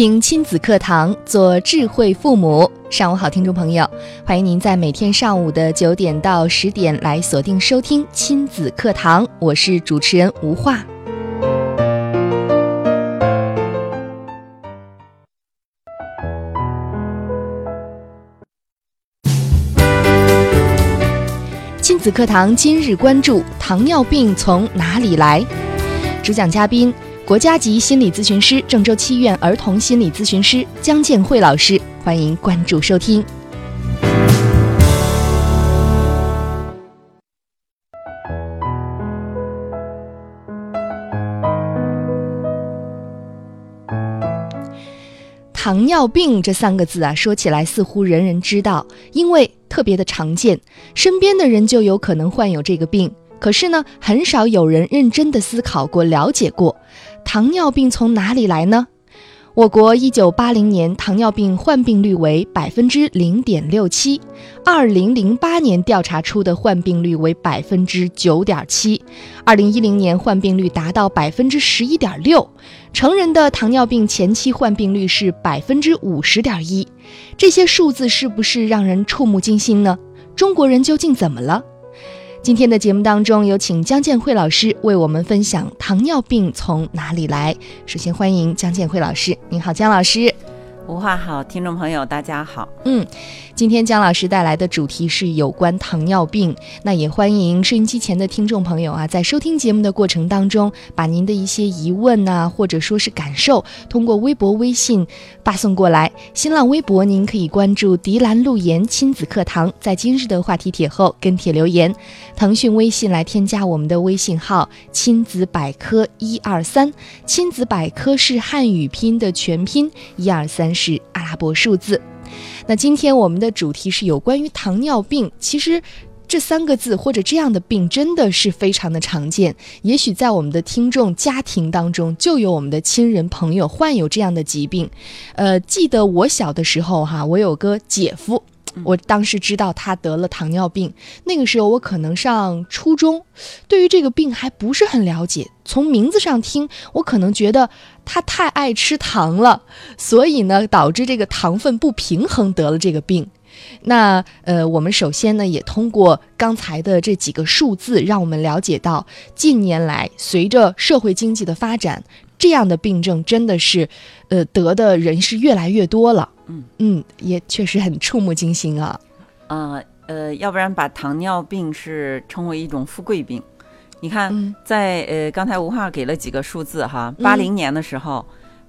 听亲子课堂，做智慧父母。上午好，听众朋友，欢迎您在每天上午的九点到十点来锁定收听亲子课堂，我是主持人吴化。亲子课堂今日关注：糖尿病从哪里来？主讲嘉宾。国家级心理咨询师、郑州七院儿童心理咨询师姜建慧老师，欢迎关注收听。糖尿病这三个字啊，说起来似乎人人知道，因为特别的常见，身边的人就有可能患有这个病。可是呢，很少有人认真的思考过、了解过。糖尿病从哪里来呢？我国一九八零年糖尿病患病率为百分之零点六七，二零零八年调查出的患病率为百分之九点七，二零一零年患病率达到百分之十一点六，成人的糖尿病前期患病率是百分之五十点一，这些数字是不是让人触目惊心呢？中国人究竟怎么了？今天的节目当中，有请姜建慧老师为我们分享糖尿病从哪里来。首先欢迎姜建慧老师，您好，姜老师。吴话好，听众朋友大家好。嗯，今天姜老师带来的主题是有关糖尿病。那也欢迎收音机前的听众朋友啊，在收听节目的过程当中，把您的一些疑问呐，或者说是感受，通过微博、微信发送过来。新浪微博您可以关注“迪兰路言亲子课堂”，在今日的话题帖后跟帖留言。腾讯微信来添加我们的微信号“亲子百科一二三”，亲子百科是汉语拼的全拼，一二三。是阿拉伯数字。那今天我们的主题是有关于糖尿病。其实这三个字或者这样的病真的是非常的常见。也许在我们的听众家庭当中就有我们的亲人朋友患有这样的疾病。呃，记得我小的时候哈，我有个姐夫。我当时知道他得了糖尿病，那个时候我可能上初中，对于这个病还不是很了解。从名字上听，我可能觉得他太爱吃糖了，所以呢，导致这个糖分不平衡得了这个病。那呃，我们首先呢，也通过刚才的这几个数字，让我们了解到近年来随着社会经济的发展，这样的病症真的是，呃，得的人是越来越多了。嗯嗯，也确实很触目惊心啊。呃呃，要不然把糖尿病是称为一种富贵病。你看，在呃刚才吴话给了几个数字哈，八零年的时候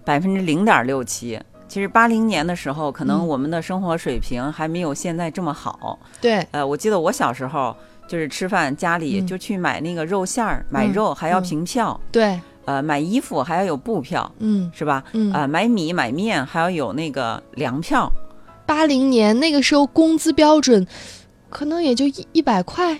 百分之零点六七。其实八零年的时候，可能我们的生活水平还没有现在这么好。对，呃，我记得我小时候就是吃饭家里就去买那个肉馅儿，买肉还要凭票。对。呃，买衣服还要有布票，嗯，是吧？嗯，啊，买米买面还要有那个粮票。八零年那个时候工资标准，可能也就一一百块，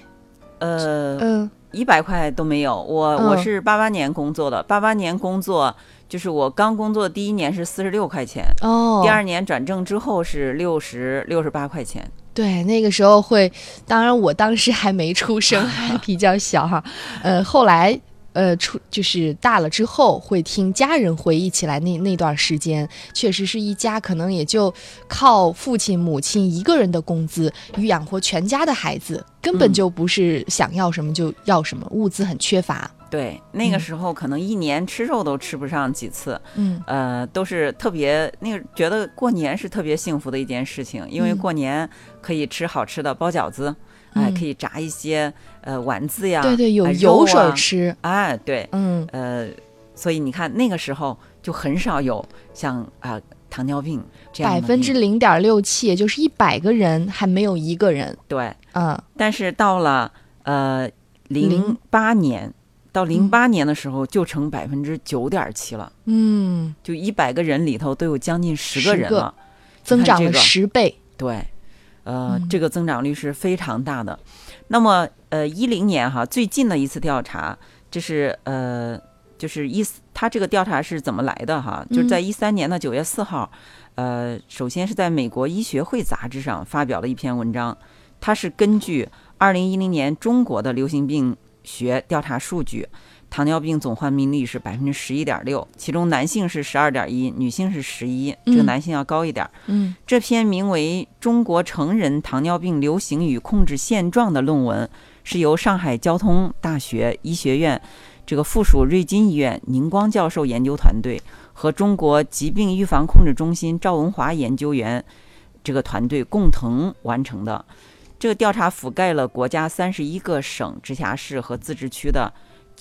呃，嗯，一百块都没有。我我是八八年工作的，八八年工作就是我刚工作第一年是四十六块钱，哦，第二年转正之后是六十六十八块钱。对，那个时候会，当然我当时还没出生，还比较小哈，呃，后来。呃，出就是大了之后会听家人回忆起来，那那段时间确实是一家可能也就靠父亲母亲一个人的工资养活全家的孩子，根本就不是想要什么就要什么，物资很缺乏。对，那个时候可能一年吃肉都吃不上几次，嗯，呃，都是特别那个觉得过年是特别幸福的一件事情，因为过年可以吃好吃的包饺子。哎，可以炸一些呃丸子呀，对对，有油水吃。哎，对，嗯，呃，所以你看那个时候就很少有像啊糖尿病这样百分之零点六七，也就是一百个人还没有一个人。对，嗯，但是到了呃零八年，到零八年的时候就成百分之九点七了。嗯，就一百个人里头都有将近十个人了，增长了十倍。对。呃，嗯这个增长率是非常大的。那么，呃，一零年哈最近的一次调查，这是呃，就是一它这个调查是怎么来的哈？就是在一三年的九月四号，呃，首先是在美国医学会杂志上发表了一篇文章，它是根据二零一零年中国的流行病学调查数据。糖尿病总患病率是百分之十一点六，其中男性是十二点一，女性是十一，这个嗯男性要高一点。嗯这篇名为《中国成人糖尿病流行与控制现状》的论文，是由上海交通大学医学院这个附属瑞金医院宁光教授研究团队和中国疾病预防控制中心赵文华研究员这个团队共同完成的。这个调查覆盖了国家三十一个省、直辖市和自治区的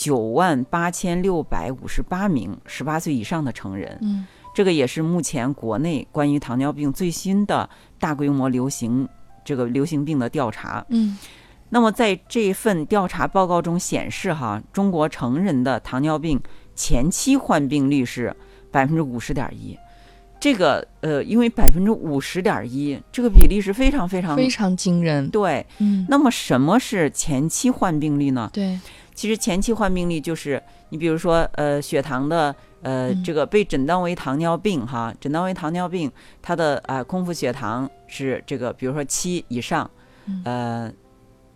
九万八千六百五十八名十八岁以上的成人。嗯这个也是目前国内关于糖尿病最新的大规模流行这个流行病的调查。嗯那么在这份调查报告中显示，哈，中国成人的糖尿病前期患病率是百分之五十点一。这个呃，因为百分之五十点一，这个比例是非常非常非常惊人。对。嗯，那么什么是前期患病率呢？对，其实前期患病率就是你比如说呃血糖的呃嗯。这个被诊断为糖尿病哈，诊断为糖尿病，它的啊、呃空腹血糖是这个比如说七以上嗯，呃，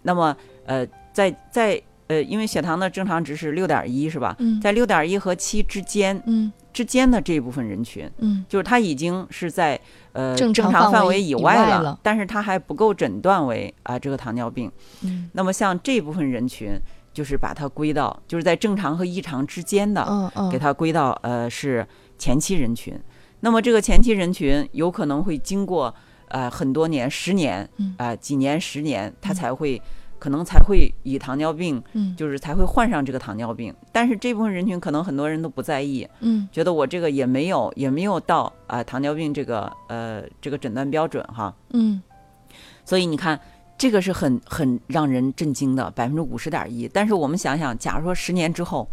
那么呃在在呃因为血糖的正常值是六点一是吧？嗯。在六点一和七之间嗯。之间的这一部分人群，嗯。就是他已经是在呃正常常范围以以外了，了。但是他还不够诊断为啊、这个糖尿病。嗯。那么像这部分人群，就是把它归到就是在正常和异常之间的，嗯嗯，给它归到呃是前期人群。那么这个前期人群有可能会经过呃很多年、十年嗯啊、几年、十年，他嗯才会、可能才会以糖尿病，嗯就是才会患上这个糖尿病。但是这部分人群可能很多人都不在意，嗯觉得我这个也没有也没有到啊、糖尿病这个呃这个诊断标准哈。嗯所以你看，这个是很很让人震惊的，百分之五十点一。但是我们想想，假如说十年之后，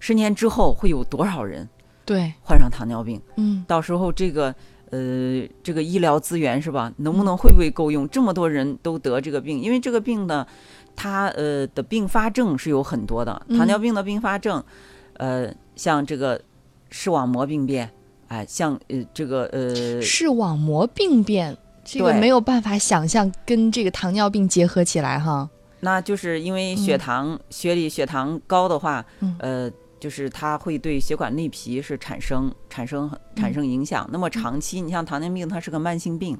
十年之后会有多少人对，患上糖尿病？嗯到时候这个呃这个医疗资源是吧，能不嗯能会不会够用？这么多人都得这个病，因为这个病呢，它呃的并发症是有很多的。嗯糖尿病的并发症，呃，像这个视网膜病变，哎，像呃这个呃视网膜病变，这个没有办法想象跟这个糖尿病结合起来哈。那就是因为血嗯。糖、血里血糖高的话，嗯。呃，就是它会对血管内皮是产生产生产生影响。那么长期，你像糖尿病，它是个慢性病，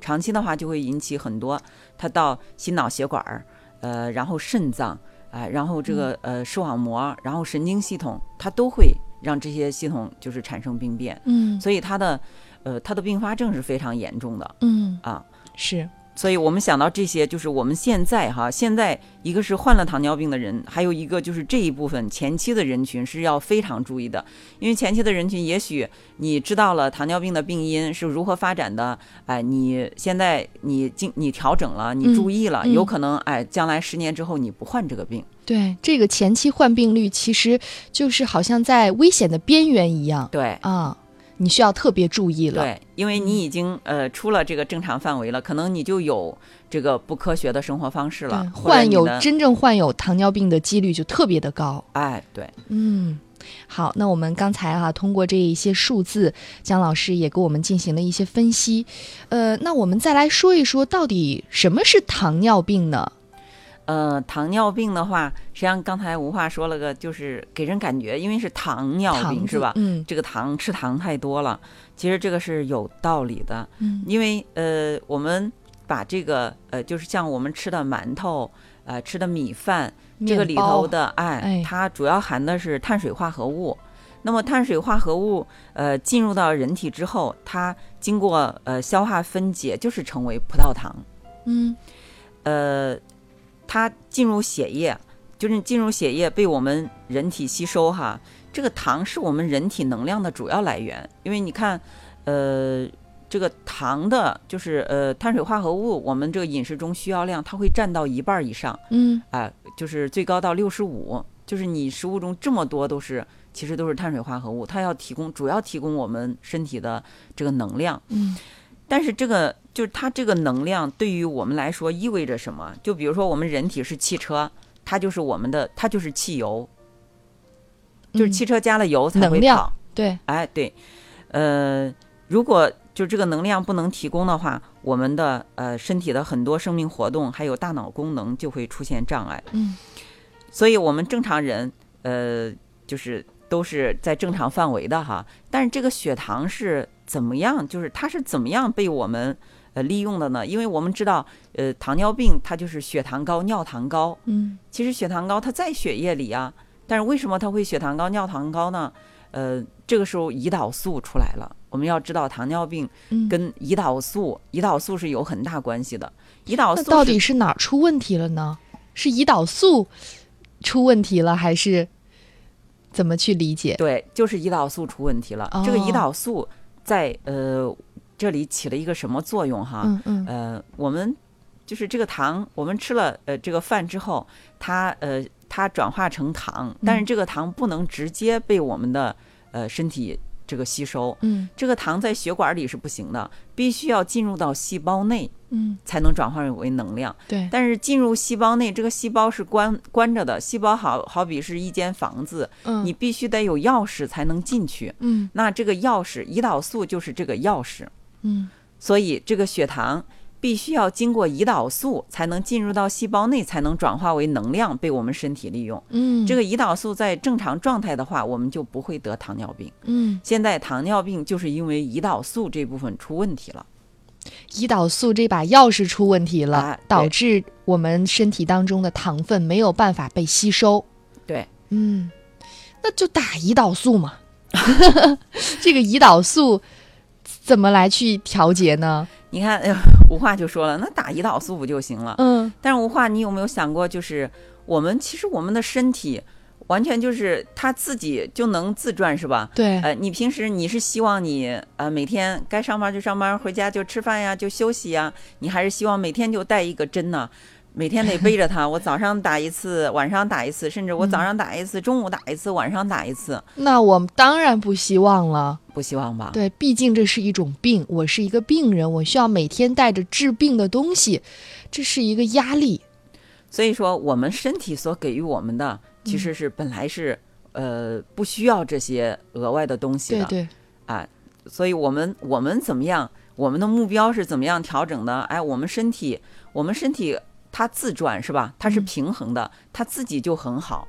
长期的话就会引起很多，它到心脑血管儿，呃，然后肾脏，哎、然后这个呃视网膜，然后神经系统，它都会让这些系统就是产生病变，嗯。所以它的呃它的并发症是非常严重的嗯。啊。是。所以我们想到这些，就是我们现在哈，现在一个是患了糖尿病的人，还有一个就是这一部分前期的人群是要非常注意的，因为前期的人群，也许你知道了糖尿病的病因是如何发展的，哎，你现在你经你调整了，你注意了，嗯。有可能哎，将来十年之后你不患这个病，对这个前期患病率，其实就是好像在危险的边缘一样。对。啊，你需要特别注意了。对，因为你已经呃出了这个正常范围了，可能你就有这个不科学的生活方式了患有真正患有糖尿病的几率就特别的高。哎对，嗯，好，那我们刚才哈、通过这一些数字，姜老师也给我们进行了一些分析。呃，那我们再来说一说，到底什么是糖尿病呢？呃，糖尿病的话，实际上刚才吴话说了个，就是给人感觉，因为是糖尿病是吧？嗯这个糖吃糖太多了，其实这个是有道理的，嗯因为呃，我们把这个呃，就是像我们吃的馒头，呃，吃的米饭，这个里头的哎，哎它主要含的是碳水化合物。那么碳水化合物呃进入到人体之后，它经过呃消化分解，就是成为葡萄糖。嗯呃，它进入血液，就是进入血液被我们人体吸收哈。这个糖是我们人体能量的主要来源，因为你看，呃，这个糖的，就是呃碳水化合物，我们这个饮食中需要量，它会占到一半儿以上，嗯啊、就是最高到六十五，就是你食物中这么多都是，其实都是碳水化合物，它要提供主要提供我们身体的这个能量。嗯但是这个就是它这个能量对于我们来说意味着什么？就比如说我们人体是汽车，它就是我们的，它就是汽油，就是汽车加了油才会能量跑。对，哎，对，呃，如果就这个能量不能提供的话，我们的呃身体的很多生命活动还有大脑功能就会出现障碍。嗯所以我们正常人，呃，就是都是在正常范围的哈。但是这个血糖是怎么样？就是它是怎么样被我们呃利用的呢？因为我们知道，呃，糖尿病它就是血糖高、尿糖高。嗯其实血糖高它在血液里啊，但是为什么它会血糖高、尿糖高呢？呃，这个时候胰岛素出来了。我们要知道，糖尿病嗯，跟胰岛素，胰岛素是有很大关系的。胰岛素到底是哪儿出问题了呢？是胰岛素出问题了，还是怎么去理解？对，就是胰岛素出问题了。这个胰哦岛素在呃这里起了一个什么作用哈？嗯嗯。呃，我们就是这个糖，我们吃了呃这个饭之后，它呃它转化成糖，但是嗯这个糖不能直接被我们的呃身体这个吸收，嗯。这个糖在血管里是不行的，必须要进入到细胞内嗯，才能转化为能量。对，但是进入细胞内，这个细胞是关关着的，细胞好好比是一间房子，嗯你必须得有钥匙才能进去。嗯那这个钥匙，胰岛素就是这个钥匙，嗯所以这个血糖必须要经过胰岛素才能进入到细胞内，才能转化为能量被我们身体利用。嗯，这个胰岛素在正常状态的话，我们就不会得糖尿病。嗯，现在糖尿病就是因为胰岛素这部分出问题了。胰岛素这把钥匙出问题了，导致我们身体当中的糖分没有办法被吸收。对，嗯，那就打胰岛素嘛。这个胰岛素怎么来去调节呢？你看，呃，吴话就说了，那打胰岛素不就行了？嗯但是吴话，你有没有想过，就是我们其实我们的身体完全就是他自己就能自转，是吧？对，呃，你平时你是希望你呃每天该上班就上班，回家就吃饭呀，就休息呀？你还是希望每天就带一个针呢？每天得背着它，我早上打一次，晚上打一次，甚至我早上打一次，中午打一次，晚上打一次，那我们当然不希望了。不希望吧？对，毕竟这是一种病，我是一个病人，我需要每天带着治病的东西，这是一个压力。所以说，我们身体所给予我们的，其实是本来是、呃不需要这些额外的东西的。对对，啊，所以我们我们怎么样？我们的目标是怎么样调整的？哎，我们身体，我们身体它自转是吧？它是嗯平衡的，它自己就很好，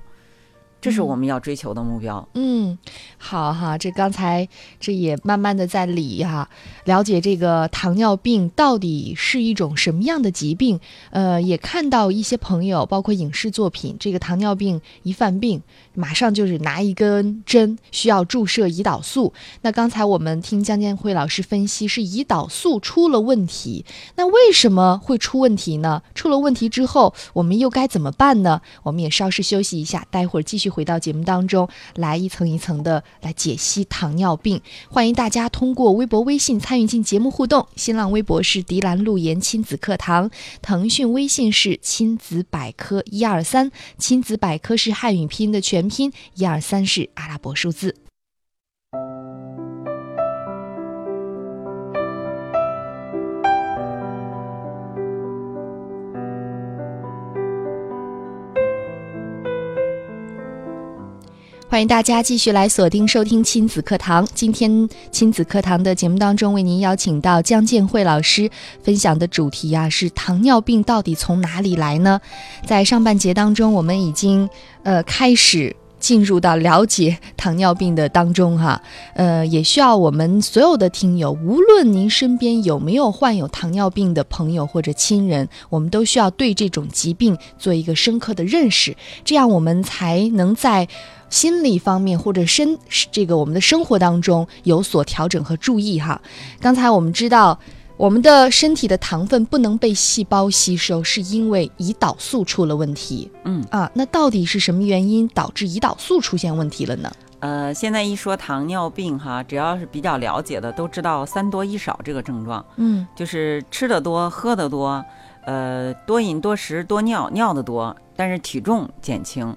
这是嗯我们要追求的目标。嗯，好哈，这刚才这也慢慢的在理哈，了解这个糖尿病到底是一种什么样的疾病。呃，也看到一些朋友，包括影视作品，这个糖尿病一犯病，马上就是拿一根针，需要注射胰岛素。那刚才我们听江建辉老师分析，是胰岛素出了问题。那为什么会出问题呢？出了问题之后，我们又该怎么办呢？我们也稍事休息一下，待会儿继续回到节目当中来一层一层的来解析糖尿病。欢迎大家通过微博、微信参与进节目互动。新浪微博是迪兰路言亲子课堂，腾讯微信是亲子百科一二三，亲子百科是汉语拼音的全拼，一二三是阿拉伯数字。欢迎大家继续来锁定收听亲子课堂。今天亲子课堂的节目当中，为您邀请到江建慧老师分享的主题啊是糖尿病到底从哪里来呢？在上半节当中，我们已经呃开始。进入到了解糖尿病的当中哈，呃，也需要我们所有的听友，无论您身边有没有患有糖尿病的朋友或者亲人，我们都需要对这种疾病做一个深刻的认识，这样我们才能在心理方面或者身这个我们的生活当中有所调整和注意哈。刚才我们知道，我们的身体的糖分不能被细胞吸收，是因为胰岛素出了问题。嗯啊，那到底是什么原因导致胰岛素出现问题了呢？呃，现在一说糖尿病哈，只要是比较了解的都知道三多一少这个症状，嗯就是吃的多、喝的多，呃，多饮多食多尿，尿的多，但是体重减轻，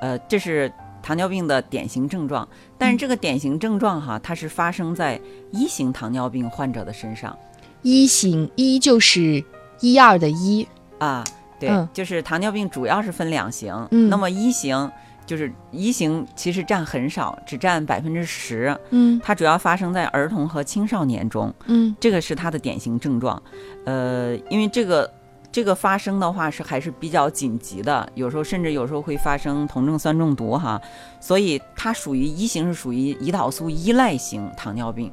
呃，这是糖尿病的典型症状。但是这个典型症状哈，它是发生在一型糖尿病患者的身上。一型，一就是一二的一。啊，对，嗯。就是糖尿病主要是分两型，嗯。那么一型就是一型其实占很少，只占百分之十，嗯。它主要发生在儿童和青少年中，嗯。这个是它的典型症状。呃，因为这个这个发生的话是还是比较紧急的，有时候甚至有时候会发生酮症酸中毒哈，所以它属于一型是属于胰岛素依赖型糖尿病，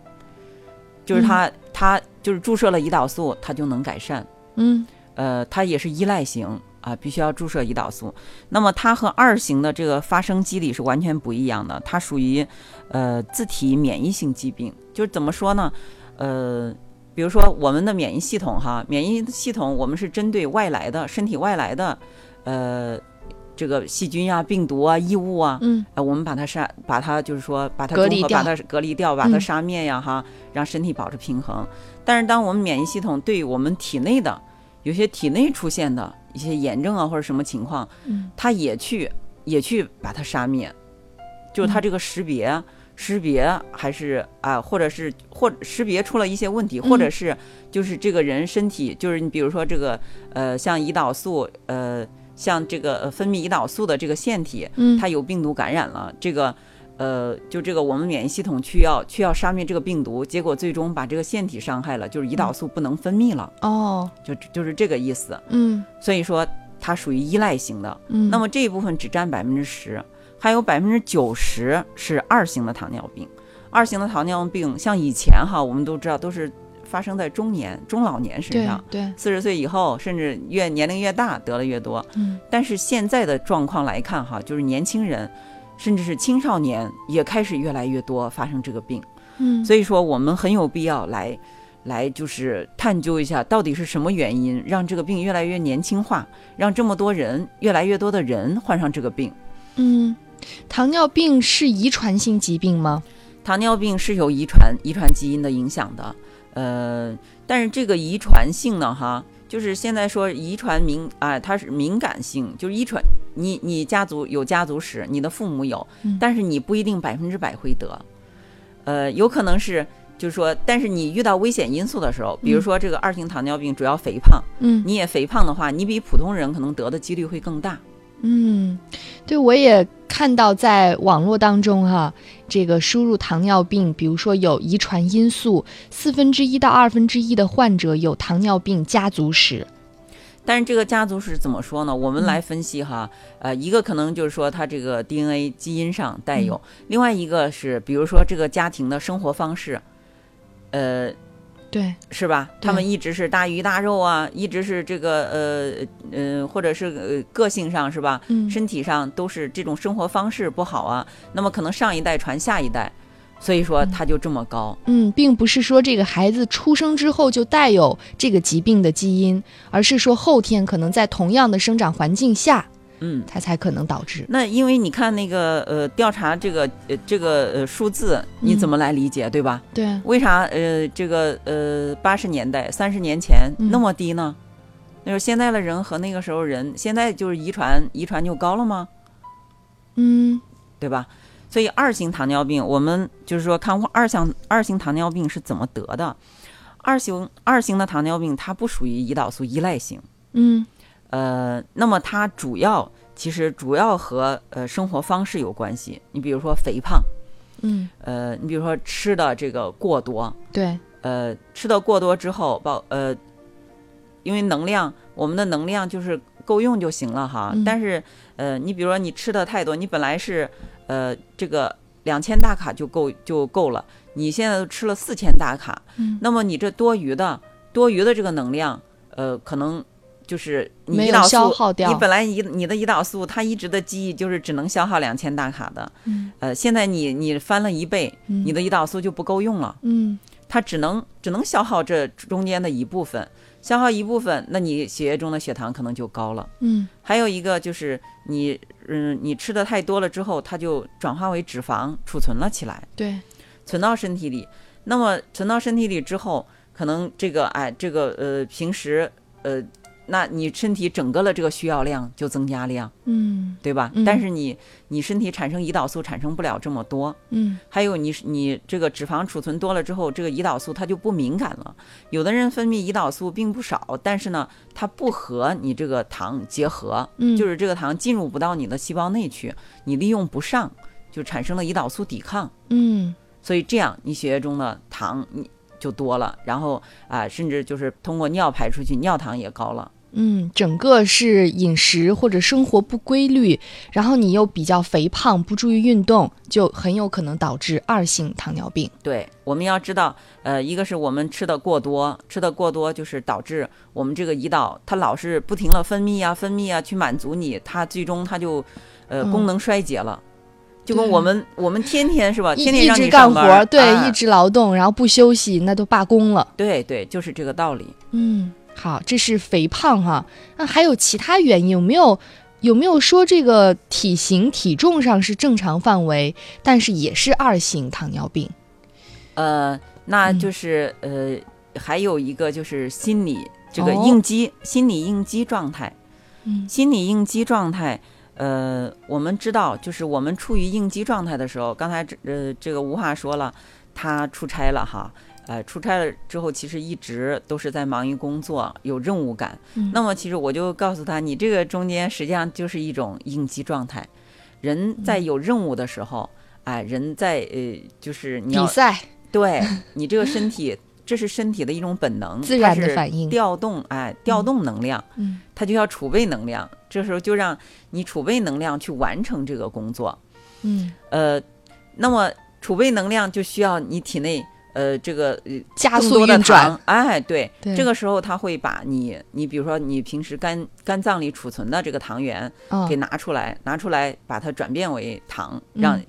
就是它、它就是注射了胰岛素，它就能改善。嗯呃，它也是依赖型啊，必须要注射胰岛素。那么它和二型的这个发生机理是完全不一样的，它属于呃自体免疫性疾病。就是怎么说呢？呃，比如说我们的免疫系统哈，免疫系统我们是针对外来的身体外来的呃这个细菌呀、病毒啊、异物啊，嗯。呃，我们把它杀，把它就是说把它隔离掉。把它隔离掉，把它嗯。杀灭呀，哈，让身体保持平衡。但是，当我们免疫系统对我们体内的有些体内出现的一些炎症啊或者什么情况，嗯。它也去也去把它杀灭，就是它这个识别。识别还是啊，或者是或识别出了一些问题，或者嗯是就是这个人身体，就是你比如说这个呃，像胰岛素呃，像这个呃分泌胰岛素的这个腺体，嗯。它有病毒感染了，这个呃，就这个我们免疫系统去要去要杀灭这个病毒，结果最终把这个腺体伤害了，就是胰岛素不能分泌了，哦。就就是这个意思。嗯。所以说它属于依赖型的，嗯，那么这一部分只占百分之十，还有百分之九十是二型的糖尿病。二型的糖尿病像以前哈，我们都知道都是发生在中年、中老年身上。对四十岁以后，甚至越年龄越大得了越多。嗯但是现在的状况来看，哈，就是年轻人，甚至是青少年也开始越来越多发生这个病。嗯所以说，我们很有必要来，来就是探究一下，到底是什么原因让这个病越来越年轻化，让这么多人，越来越多的人患上这个病。嗯，糖尿病是遗传性疾病吗？糖尿病是有遗传遗传基因的影响的，呃，但是这个遗传性呢，哈，就是现在说遗传敏啊、它是敏感性，就是遗传，你你家族有家族史，你的父母有，嗯但是你不一定百分之百会得，呃，有可能是。就是说，但是你遇到危险因素的时候，比如说这个二型糖尿病主要肥胖，嗯你也肥胖的话，你比普通人可能得的几率会更大。嗯，对，我也看到在网络当中哈，这个输入糖尿病，比如说有遗传因素，四分之一到二分之一的患者有糖尿病家族史。但是这个家族史怎么说呢？我们嗯来分析哈，呃，一个可能就是说它这个 DNA 基因上带有，嗯另外一个是比如说这个家庭的生活方式，呃，对，是吧？他们一直是大鱼大肉啊，一直是这个呃呃，或者是呃个性上是吧？嗯身体上都是这种生活方式不好啊，那么可能上一代传下一代，所以说他就这么高。嗯，并不是说这个孩子出生之后就带有这个疾病的基因，而是说后天可能在同样的生长环境下，嗯，它才可能导致。那因为你看那个呃调查这个呃这个呃数字，你嗯怎么来理解，对吧？对，为啥呃这个呃八十年代三十年前嗯那么低呢？那时候现在的人和那个时候人，现在就是遗传遗传就高了吗？嗯对吧？所以二型糖尿病，我们就是说看二项二型糖尿病是怎么得的。二型二型的糖尿病它不属于胰岛素依赖型，嗯呃，那么它主要其实主要和呃生活方式有关系。你比如说肥胖，嗯，呃，你比如说吃的这个过多，对，呃，吃的过多之后，包呃，因为能量，我们的能量就是够用就行了哈。嗯。但是呃，你比如说你吃的太多，你本来是呃这个两千大卡就够就够了，你现在都吃了四千大卡，嗯。那么你这多余的多余的这个能量，呃，可能就是你胰岛素消耗掉。你本来胰你的胰岛素它一直的记忆就是只能消耗两千大卡的，嗯。呃，现在你你翻了一倍，嗯。你的胰岛素就不够用了。嗯。它只能只能消耗这中间的一部分，消耗一部分，那你血液中的血糖可能就高了。嗯。还有一个就是你，嗯，你吃的太多了之后，它就转化为脂肪储存了起来，对，存到身体里。那么存到身体里之后，可能这个哎，这个呃，平时呃那你身体整个的这个需要量就增加量，嗯对吧？嗯但是你你身体产生胰岛素产生不了这么多，嗯还有你你这个脂肪储存多了之后，这个胰岛素它就不敏感了。有的人分泌胰岛素并不少，但是呢，它不和你这个糖结合，嗯，就是这个糖进入不到你的细胞内去，你利用不上，就产生了胰岛素抵抗。嗯所以这样你血液中的糖你就多了，然后啊、甚至就是通过尿排出去，尿糖也高了。嗯，整个是饮食或者生活不规律，然后你又比较肥胖，不注意运动，就很有可能导致二型糖尿病。对，我们要知道，呃，一个是我们吃的过多，吃的过多就是导致我们这个胰岛它老是不停的分泌啊分泌啊去满足你，它最终它就呃嗯功能衰竭了。就跟我们我们天天是吧，天天让一直干活，对，哎一直劳动，然后不休息，那都罢工了。对对，就是这个道理。嗯，好，这是肥胖哈。那还有其他原因？有没有有没有说这个体型体重上是正常范围，但是也是二型糖尿病？呃，那嗯就是、呃，还有一个就是心理这个哦应激、心理应激状态。嗯心理应激状态，呃，我们知道，就是我们处于应激状态的时候，刚才这呃这个吴话说了，他出差了哈，呃，出差了之后，其实一直都是在忙于工作，有任务感。嗯那么其实我就告诉他，你这个中间实际上就是一种应激状态。人在嗯有任务的时候，哎、人在呃，就是你要比赛对你这个身体，这是身体的一种本能，自然的反应。调动，哎，调动能量。嗯它就要储备能量，这时候就让你储备能量去完成这个工作。嗯，呃，那么储备能量就需要你体内呃这个呃加速的运转糖。哎，对，对这个时候它会把你你比如说你平时肝肝脏里储存的这个糖原嗯给拿出来，拿出来把它转变为糖，让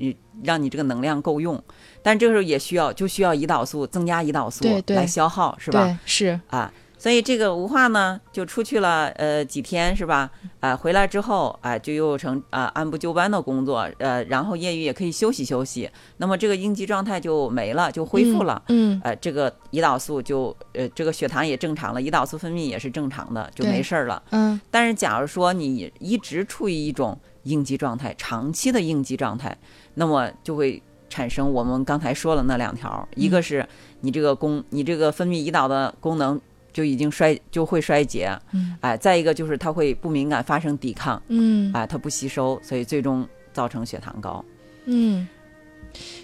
让你这个能量够用。但这个时候也需要就需要胰岛素增加胰岛素来消耗，是吧？对，是啊，所以这个吴化呢就出去了，呃，几天是吧？啊，回来之后啊，就又成啊按部就班的工作，呃，然后业余也可以休息休息，那么这个应激状态就没了，就恢复了。嗯呃，这个胰岛素就呃，这个血糖也正常了，胰岛素分泌也是正常的，就没事儿了。嗯但是假如说你一直处于一种应激状态，长期的应激状态，那么就会产生我们刚才说了那两条，一个是你这个功，你这个分泌胰岛的功能就已经衰就会衰竭，嗯哎，再一个就是它会不敏感，发生抵抗，嗯哎，它不吸收，所以最终造成血糖高。嗯。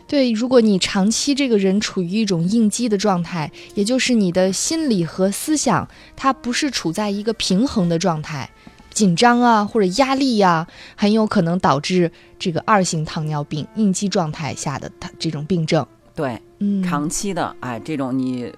对，如果你长期这个人处于一种应激的状态，也就是你的心理和思想，它不是处在一个平衡的状态，紧张啊或者压力呀、很有可能导致这个二型糖尿病应激状态下的它这种病症。对，嗯，长期的，哎，这种你。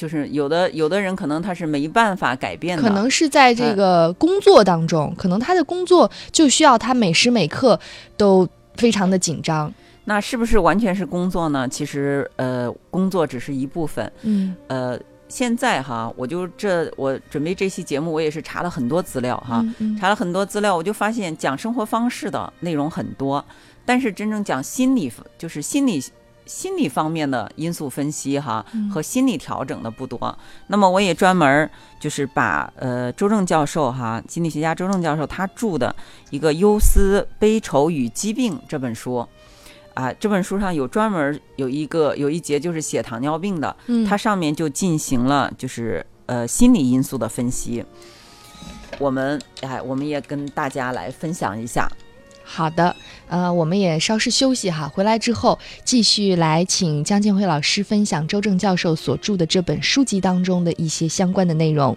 嗯就是有的有的人可能他是没办法改变的，可能是在这个工作当中，可能他的工作就需要他每时每刻都非常的紧张。那是不是完全是工作呢？其实，呃，工作只是一部分。嗯呃，现在哈，我就这我准备这期节目，我也是查了很多资料哈，嗯嗯查了很多资料，我就发现讲生活方式的内容很多，但是真正讲心理，就是心理。心理方面的因素分析哈嗯和心理调整的不多，那么我也专门儿就是把呃周正教授哈心理学家周正教授他著的一个《忧思悲愁与疾病》这本书，啊这本书上有专门儿有一个有一节就是写糖尿病的，嗯，它上面就进行了就是呃心理因素的分析。我们哎，我们也跟大家来分享一下。好的，呃，我们也稍事休息哈，回来之后继续来请江建辉老师分享周正教授所著的这本书籍当中的一些相关的内容。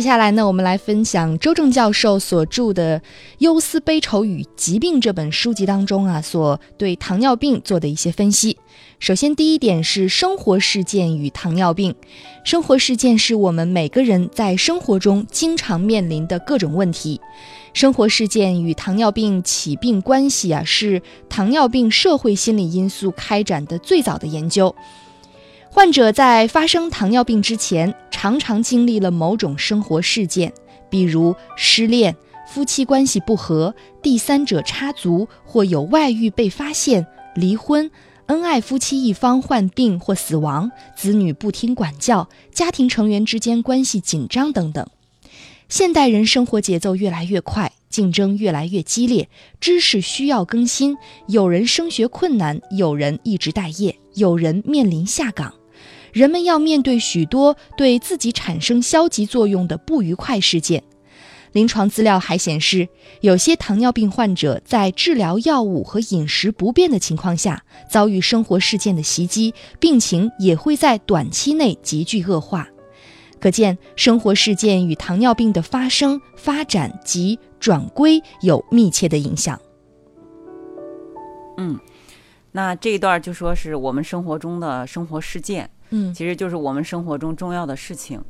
接下来呢，我们来分享周正教授所著的《忧思悲愁与疾病》这本书籍当中啊，所对糖尿病做的一些分析。首先，第一点是生活事件与糖尿病。生活事件是我们每个人在生活中经常面临的各种问题。生活事件与糖尿病起病关系啊，是糖尿病社会心理因素开展的最早的研究。患者在发生糖尿病之前，常常经历了某种生活事件，比如失恋、夫妻关系不和、第三者插足或有外遇被发现、离婚、恩爱夫妻一方患病或死亡、子女不听管教、家庭成员之间关系紧张等等。现代人生活节奏越来越快，竞争越来越激烈，知识需要更新，有人升学困难，有人一直待业，有人面临下岗。人们要面对许多对自己产生消极作用的不愉快事件。临床资料还显示，有些糖尿病患者在治疗药物和饮食不变的情况下，遭遇生活事件的袭击，病情也会在短期内急剧恶化。可见，生活事件与糖尿病的发生、发展及转归有密切的影响。嗯，那这一段就说是我们生活中的生活事件。嗯，其实就是我们生活中重要的事情。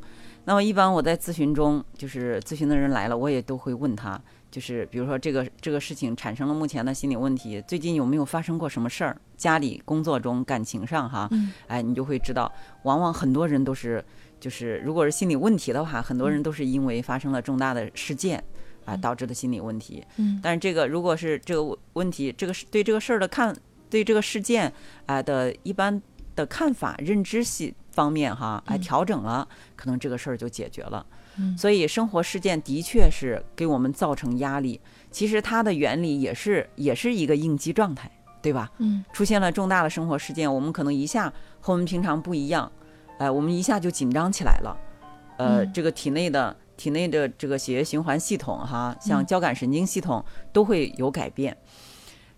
那么一般我在咨询中，就是咨询的人来了，我也都会问他，就是比如说这个这个事情产生了目前的心理问题，最近有没有发生过什么事儿？家里、工作中、感情上，哈，哎，你就会知道，往往很多人都是，就是如果是心理问题的话，很多人都是因为发生了重大的事件啊导致的心理问题。嗯，但是这个如果是这个问题，这个是对这个事儿的看，对这个事件啊的一般。的看法、认知系方面，哈，哎，调整了，可能这个事儿就解决了。嗯，所以生活事件的确是给我们造成压力。其实它的原理也是，也是一个应激状态，对吧？嗯，出现了重大的生活事件，我们可能一下和我们平常不一样，哎，我们一下就紧张起来了。呃，这个体内的体内的这个血液循环系统，哈，像交感神经系统都会有改变。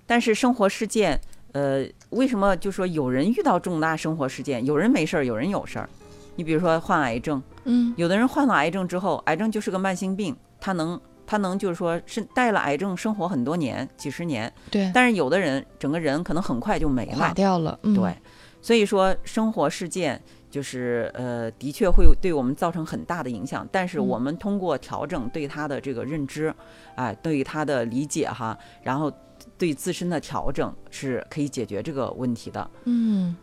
但是生活事件。呃，为什么就说有人遇到重大生活事件，有人没事儿，有人有事儿？你比如说患癌症，嗯，有的人患了癌症之后，癌症就是个慢性病，他能他能就是说是带了癌症生活很多年，几十年，对。但是有的人整个人可能很快就没了，垮掉了，对。所以说生活事件就是呃，的确会对我们造成很大的影响，但是我们通过调整对他的这个认知，哎，对他的理解哈，然后。对自身的调整是可以解决这个问题的。嗯，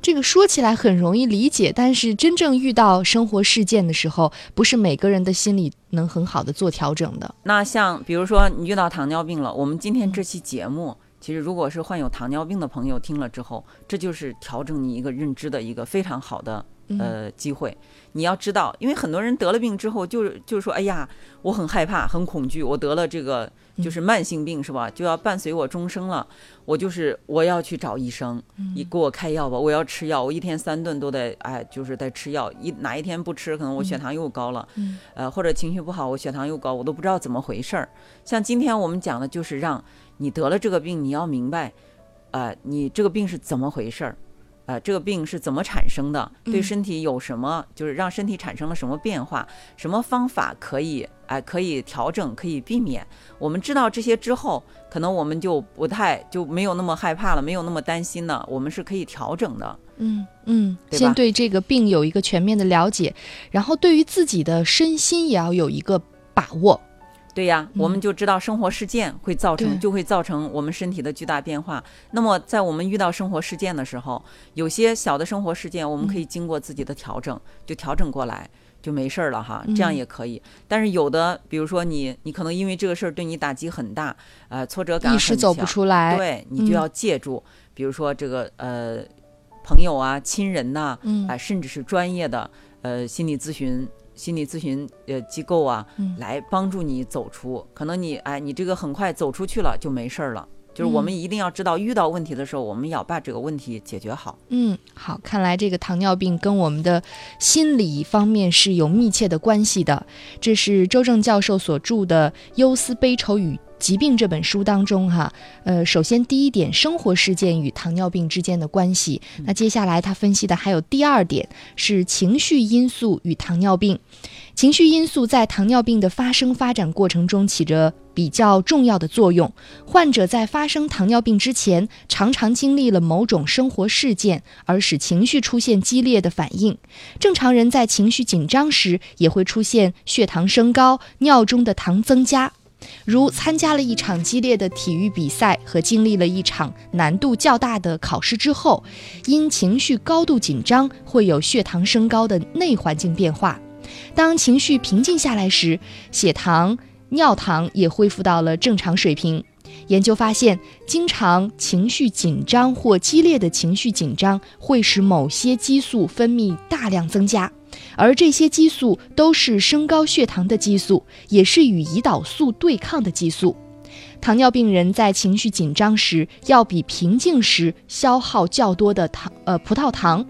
这个说起来很容易理解，但是真正遇到生活事件的时候，不是每个人的心理能很好的做调整的。那像比如说你遇到糖尿病了，我们今天这期节目，其实如果是患有糖尿病的朋友听了之后，这就是调整你一个认知的一个非常好的。呃，机会，你要知道，因为很多人得了病之后，就是就是说，哎呀，我很害怕，很恐惧，我得了这个就是慢性病，是吧？就要伴随我终生了。我就是我要去找医生，你给我开药吧，我要吃药，我一天三顿都得，哎，就是在吃药。一哪一天不吃，可能我血糖又高了，呃，或者情绪不好，我血糖又高，我都不知道怎么回事儿。像今天我们讲的就是让你得了这个病，你要明白，呃，你这个病是怎么回事儿。呃，这个病是怎么产生的？对身体有什么？就是让身体产生了什么变化？什么方法可以？哎，可以调整，可以避免。我们知道这些之后，可能我们就不太就没有那么害怕了，没有那么担心了。我们是可以调整的。嗯嗯，先对这个病有一个全面的了解，然后对于自己的身心也要有一个把握。对呀，我们就知道生活事件会造成，就会造成我们身体的巨大变化。那么，在我们遇到生活事件的时候，有些小的生活事件，我们可以经过自己的调整，就调整过来，就没事儿了哈。这样也可以。但是有的，比如说你，你可能因为这个事儿对你打击很大，呃，挫折感一时走不出来，对你就要借助，比如说这个呃。朋友啊、亲人呐、嗯啊，甚至是专业的呃心理咨询。心理咨询呃机构啊，嗯来帮助你走出，可能你哎，你这个很快走出去了就没事儿了。就是我们一定要知道，遇到问题的时候，我们要把这个问题解决好。嗯，好，看来这个糖尿病跟我们的心理方面是有密切的关系的。这是周正教授所著的《忧思悲愁与疾病》这本书当中哈，呃，首先第一点，生活事件与糖尿病之间的关系。那接下来他分析的还有第二点是情绪因素与糖尿病。情绪因素在糖尿病的发生发展过程中起着比较重要的作用。患者在发生糖尿病之前，常常经历了某种生活事件，而使情绪出现激烈的反应。正常人在情绪紧张时，也会出现血糖升高、尿中的糖增加。如参加了一场激烈的体育比赛和经历了一场难度较大的考试之后，因情绪高度紧张，会有血糖升高的内环境变化。当情绪平静下来时，血糖、尿糖也恢复到了正常水平。研究发现，经常情绪紧张或激烈的情绪紧张会使某些激素分泌大量增加，而这些激素都是升高血糖的激素，也是与胰岛素对抗的激素。糖尿病人在情绪紧张时，要比平静时消耗较多的糖，呃，葡萄糖。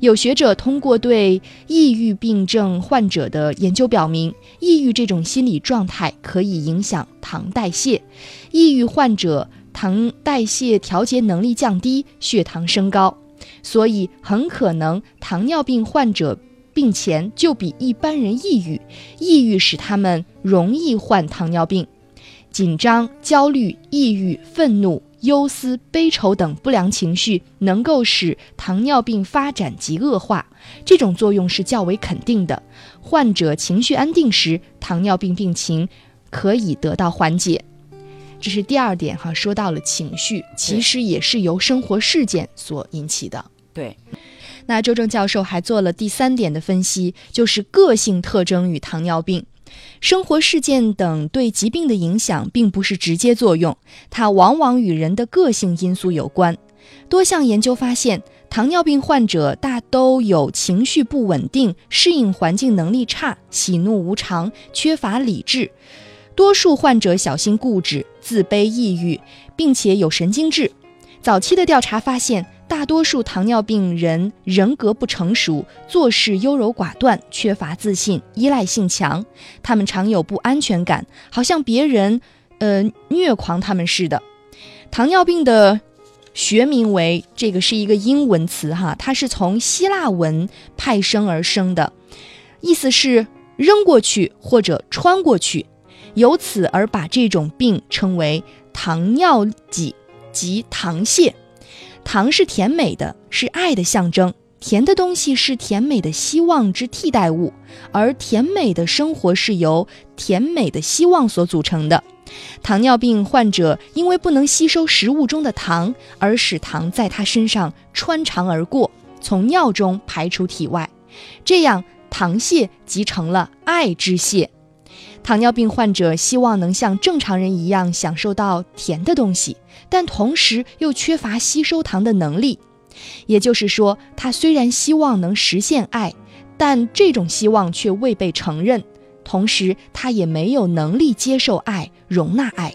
有学者通过对抑郁病症患者的研究表明，抑郁这种心理状态可以影响糖代谢。抑郁患者糖代谢调节能力降低，血糖升高，所以很可能糖尿病患者病前就比一般人抑郁。抑郁使他们容易患糖尿病。紧张、焦虑、抑郁、愤怒、忧思、悲愁等不良情绪能够使糖尿病发展及恶化，这种作用是较为肯定的。患者情绪安定时，糖尿病病情可以得到缓解。这是第二点哈，说到了情绪，其实也是由生活事件所引起的。对，那周正教授还做了第三点的分析，就是个性特征与糖尿病。生活事件等对疾病的影响并不是直接作用，它往往与人的个性因素有关。多项研究发现，糖尿病患者大都有情绪不稳定、适应环境能力差、喜怒无常、缺乏理智。多数患者小心固执、自卑、抑郁，并且有神经质。早期的调查发现，大多数糖尿病人人格不成熟，做事优柔寡断，缺乏自信，依赖性强。他们常有不安全感，好像别人，呃，虐狂他们似的。糖尿病的学名为这个是一个英文词哈，它是从希腊文派生而生的，意思是扔过去或者穿过去，由此而把这种病称为糖尿疾及糖泻。糖是甜美的，是爱的象征。甜的东西是甜美的希望之替代物，而甜美的生活是由甜美的希望所组成的。糖尿病患者因为不能吸收食物中的糖，而使糖在他身上穿肠而过，从尿中排出体外，这样糖泻即成了爱之泻。糖尿病患者希望能像正常人一样享受到甜的东西，但同时又缺乏吸收糖的能力。也就是说，他虽然希望能实现爱，但这种希望却未被承认，同时他也没有能力接受爱、容纳爱。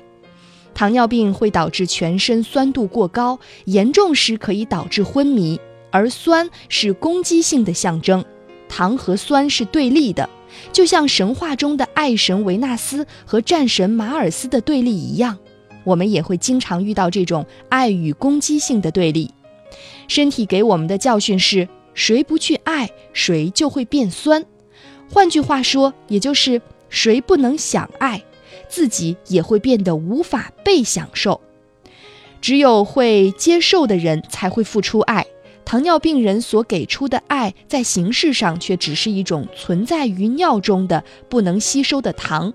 糖尿病会导致全身酸度过高，严重时可以导致昏迷。而酸是攻击性的象征，糖和酸是对立的。就像神话中的爱神维纳斯和战神马尔斯的对立一样，我们也会经常遇到这种爱与攻击性的对立。身体给我们的教训是：谁不去爱，谁就会变酸。换句话说，也就是谁不能想爱，自己也会变得无法被享受。只有会接受的人才会付出爱。糖尿病人所给出的爱，在形式上却只是一种存在于尿中的不能吸收的糖。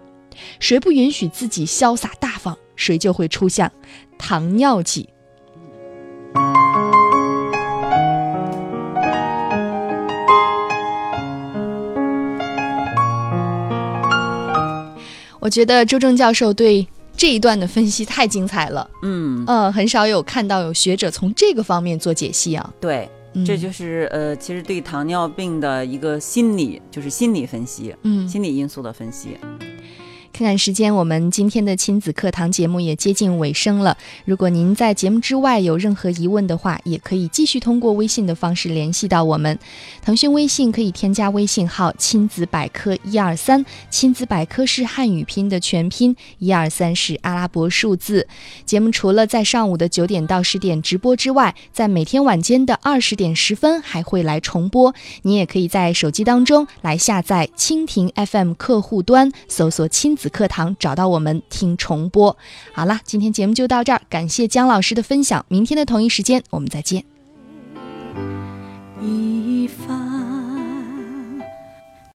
谁不允许自己潇洒大方，谁就会出现糖尿疾。我觉得周正教授对这一段的分析太精彩了。嗯，呃，很少有看到有学者从这个方面做解析啊。对，这就是呃，其实对糖尿病的一个心理，就是心理分析，嗯，心理因素的分析。看看时间，我们今天的亲子课堂节目也接近尾声了。如果您在节目之外有任何疑问的话，也可以继续通过微信的方式联系到我们。腾讯微信可以添加微信号“亲子百科一二三”，亲子百科是汉语拼的全拼，一二三是阿拉伯数字。节目除了在上午的九点到十点直播之外，在每天晚间的二十点十分还会来重播。你也可以在手机当中来下载蜻蜓 FM 客户端，搜索“亲子”。课堂找到我们，听重播。好啦，今天节目就到这儿，感谢姜老师的分享。明天的同一时间，我们再见。